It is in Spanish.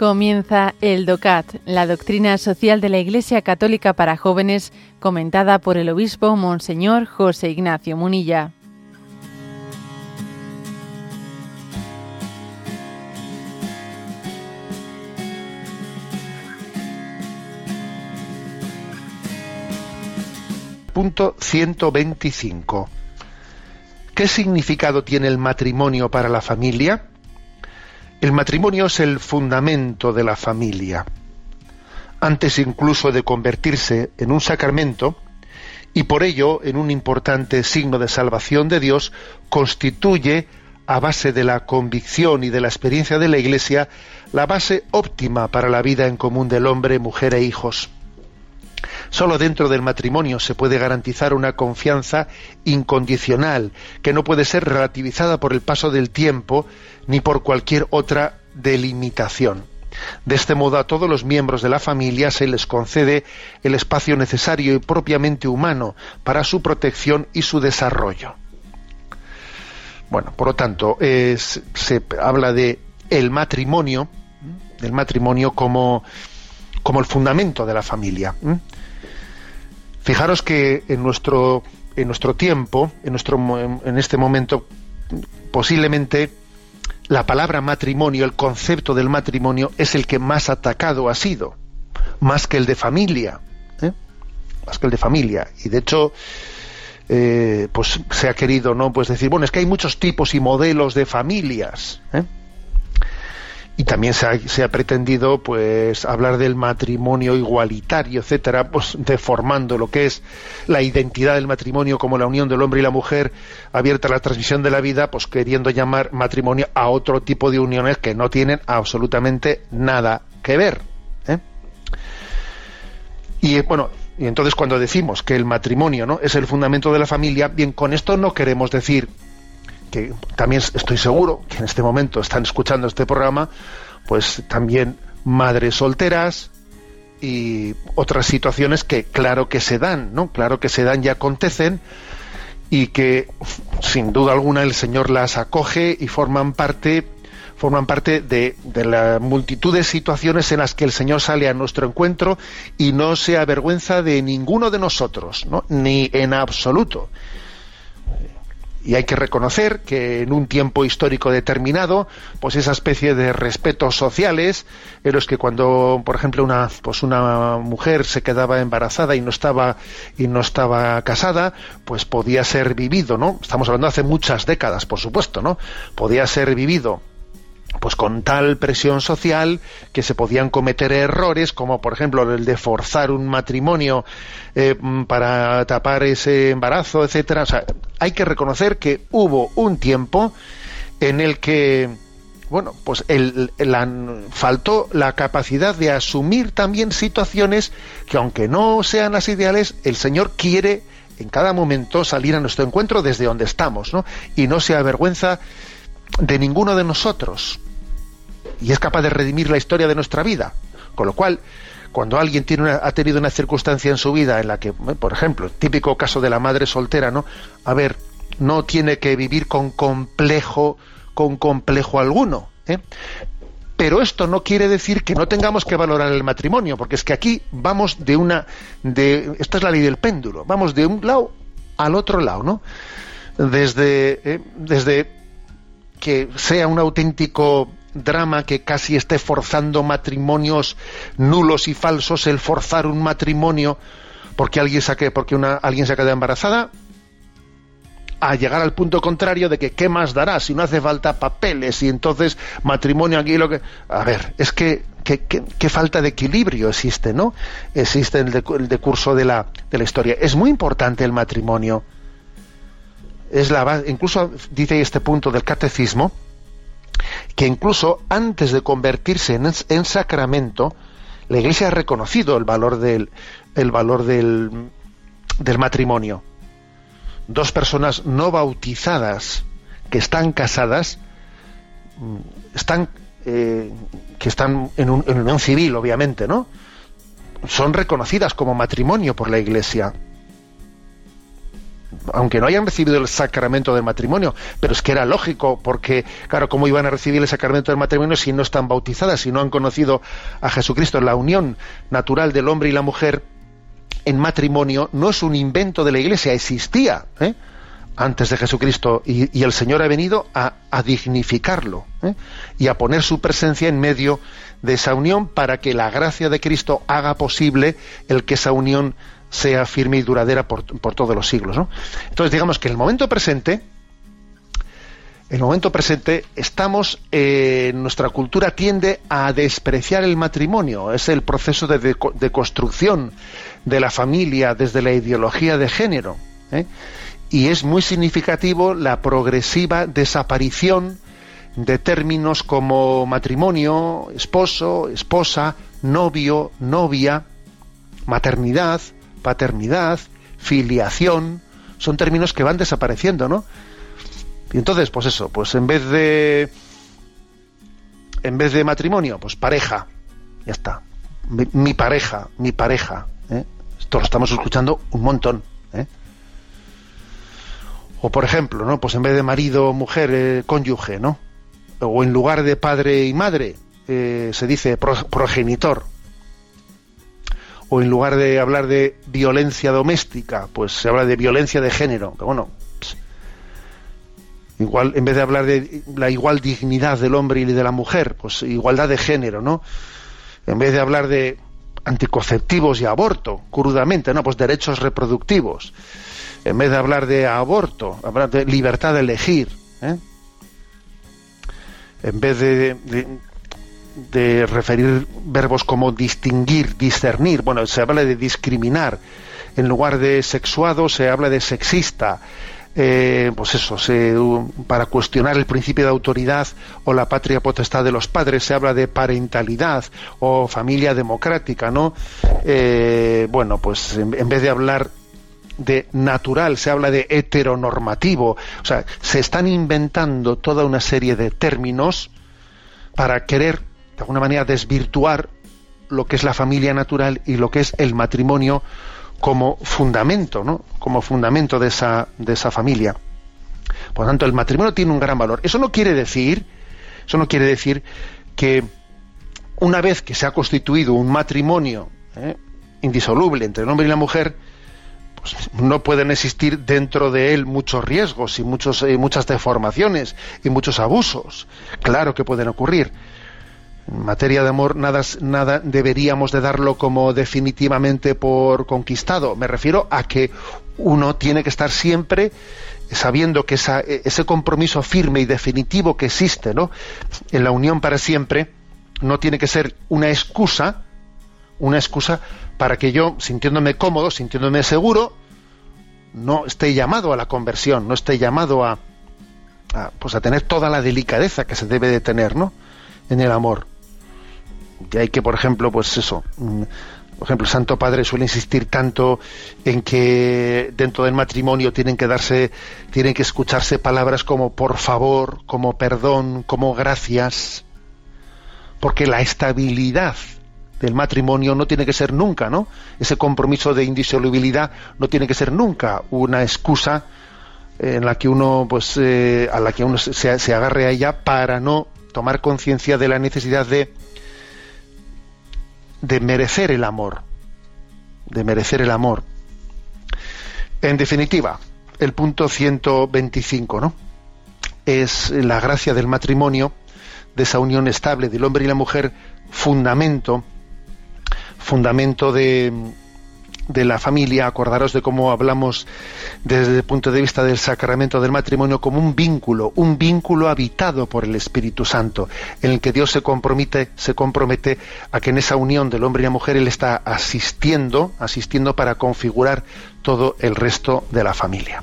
Comienza el DOCAT, la doctrina social de la Iglesia Católica para jóvenes, comentada por el obispo Monseñor José Ignacio Munilla. Punto 125. ¿Qué significado tiene el matrimonio para la familia? El matrimonio es el fundamento de la familia. Antes incluso de convertirse en un sacramento, y por ello en un importante signo de salvación de Dios, constituye, a base de la convicción y de la experiencia de la Iglesia, la base óptima para la vida en común del hombre, mujer e hijos. Solo dentro del matrimonio se puede garantizar una confianza incondicional, que no puede ser relativizada por el paso del tiempo ni por cualquier otra delimitación. De este modo a todos los miembros de la familia se les concede el espacio necesario y propiamente humano para su protección y su desarrollo. Bueno, por lo tanto, se habla de el matrimonio, del matrimonio como, como el fundamento de la familia. Fijaros que en nuestro, en nuestro tiempo, en, nuestro, en este momento, posiblemente la palabra matrimonio, el concepto del matrimonio, es el que más atacado ha sido, más que el de familia, ¿eh? más que el de familia. Y de hecho, eh, pues se ha querido, ¿no? Pues decir, bueno, es que hay muchos tipos y modelos de familias. ¿eh? Y también se ha, pretendido pues hablar del matrimonio igualitario etcétera pues deformando lo que es la identidad del matrimonio como la unión del hombre y la mujer abierta a la transmisión de la vida pues queriendo llamar matrimonio a otro tipo de uniones que no tienen absolutamente nada que ver ¿eh? y bueno y entonces cuando decimos que el matrimonio no es el fundamento de la familia bien con esto no queremos decir que también estoy seguro que en este momento están escuchando este programa, pues también madres solteras y otras situaciones que claro que se dan, ¿no? Claro que se dan y acontecen y que sin duda alguna el Señor las acoge y forman parte forman parte de, de, la multitud de situaciones en las que el Señor sale a nuestro encuentro y no se avergüenza de ninguno de nosotros, ¿no? ni en absoluto y hay que reconocer que en un tiempo histórico determinado, pues esa especie de respetos sociales, en los que cuando, por ejemplo, una, pues una mujer se quedaba embarazada y no estaba, y no estaba casada, pues podía ser vivido, ¿no? Estamos hablando hace muchas décadas, por supuesto, ¿no? Podía ser vivido pues con tal presión social que se podían cometer errores como por ejemplo el de forzar un matrimonio eh, para tapar ese embarazo etcétera o sea hay que reconocer que hubo un tiempo en el que bueno pues el, faltó la capacidad de asumir también situaciones que aunque no sean las ideales el señor quiere en cada momento salir a nuestro encuentro desde donde estamos ¿no? y no se avergüenza de ninguno de nosotros y es capaz de redimir la historia de nuestra vida. Con lo cual, cuando alguien tiene ha tenido una circunstancia en su vida en la que, por ejemplo, típico caso de la madre soltera, ¿no? A ver, no tiene que vivir con complejo, con complejo alguno. ¿eh? Pero esto no quiere decir que no tengamos que valorar el matrimonio, porque es que aquí vamos de una, de, esta es la ley del péndulo, vamos de un lado al otro lado, ¿no? Desde, eh, desde que sea un auténtico drama que casi esté forzando matrimonios nulos y falsos, el forzar un matrimonio porque alguien saque, porque una, alguien se ha quedado embarazada, a llegar al punto contrario de que qué más dará si no hace falta papeles y entonces matrimonio aquí lo que a ver es que qué falta de equilibrio existe no existe el, el decurso de la, de la historia. Es muy importante el matrimonio. Es la incluso dice este punto del catecismo que incluso antes de convertirse en, sacramento, la Iglesia ha reconocido el valor del, el valor del, del matrimonio. Dos personas no bautizadas que están casadas, mm, están, eh, que están en, un, en unión civil, obviamente, ¿no? Son reconocidas como matrimonio por la Iglesia. Aunque no hayan recibido el sacramento del matrimonio, pero es que era lógico, porque, claro, ¿cómo iban a recibir el sacramento del matrimonio si no están bautizadas, si no han conocido a Jesucristo? La unión natural del hombre y la mujer en matrimonio no es un invento de la Iglesia, existía ¿eh? antes de Jesucristo y, el Señor ha venido a, dignificarlo ¿eh? y a poner su presencia en medio de esa unión para que la gracia de Cristo haga posible el que esa unión sea firme y duradera por, todos los siglos. Entonces, digamos que en el momento presente, en el momento presente, estamos, eh, nuestra cultura tiende a despreciar el matrimonio, es el proceso de, construcción de la familia desde la ideología de género. ¿eh? Y es muy significativo la progresiva desaparición de términos como matrimonio, esposo, esposa, novio, novia, maternidad, paternidad, filiación, son términos que van desapareciendo, ¿no? Y entonces, pues eso, pues en vez de en vez de matrimonio, pues pareja, ya está. Mi, pareja, mi pareja. ¿eh? Esto lo estamos escuchando un montón. ¿eh? O por ejemplo, ¿no? Pues en vez de marido, mujer, eh, cónyuge, ¿no? O en lugar de padre y madre, eh, se dice progenitor o en lugar de hablar de violencia doméstica, pues se habla de violencia de género. Pero bueno, igual en vez de hablar de la igual dignidad del hombre y de la mujer, pues igualdad de género, ¿no? En vez de hablar de anticonceptivos y aborto, crudamente, ¿no? Pues derechos reproductivos. En vez de hablar de aborto, hablar de libertad de elegir, ¿eh? En vez de de referir verbos como distinguir, discernir. Bueno, se habla de discriminar. En lugar de sexuado se habla de sexista. Eh, pues eso, para cuestionar el principio de autoridad o la patria potestad de los padres se habla de parentalidad o familia democrática, ¿no? Eh, bueno, pues en vez de hablar de natural, se habla de heteronormativo. O sea, se están inventando toda una serie de términos para querer de alguna manera desvirtuar lo que es la familia natural y lo que es el matrimonio como fundamento, ¿no? Como fundamento de esa, de esa familia. Por lo tanto, el matrimonio tiene un gran valor. Eso no quiere decir, eso no quiere decir que una vez que se ha constituido un matrimonio ¿eh? indisoluble entre el hombre y la mujer, pues no pueden existir dentro de él muchos riesgos y muchos, eh, muchas deformaciones y muchos abusos. Claro que pueden ocurrir en materia de amor nada, nada deberíamos de darlo como definitivamente por conquistado. Me refiero a que uno tiene que estar siempre sabiendo que ese compromiso firme y definitivo que existe ¿no? en la unión para siempre no tiene que ser una excusa, una excusa para que yo, sintiéndome cómodo, sintiéndome seguro, no esté llamado a la conversión, no esté llamado a, a, pues a tener toda la delicadeza que se debe de tener ¿no? en el amor de hay que, por ejemplo, pues eso, mm, por ejemplo, el Santo Padre suele insistir tanto en que dentro del matrimonio tienen que darse, tienen que escucharse palabras como por favor, como perdón, como gracias, porque la estabilidad del matrimonio no tiene que ser nunca, ¿no? Ese compromiso de indisolubilidad no tiene que ser nunca una excusa en la que uno, pues, eh, a la que uno se, se agarre a ella para no tomar conciencia de la necesidad de de merecer el amor, de merecer el amor. En definitiva, el punto 125, ¿no? Es la gracia del matrimonio, de esa unión estable del hombre y la mujer, fundamento, fundamento de, de la familia, acordaros de cómo hablamos desde el punto de vista del sacramento del matrimonio como un vínculo, un vínculo habitado por el Espíritu Santo, en el que Dios se compromete, se compromete a que en esa unión del hombre y la mujer Él está asistiendo, asistiendo para configurar todo el resto de la familia.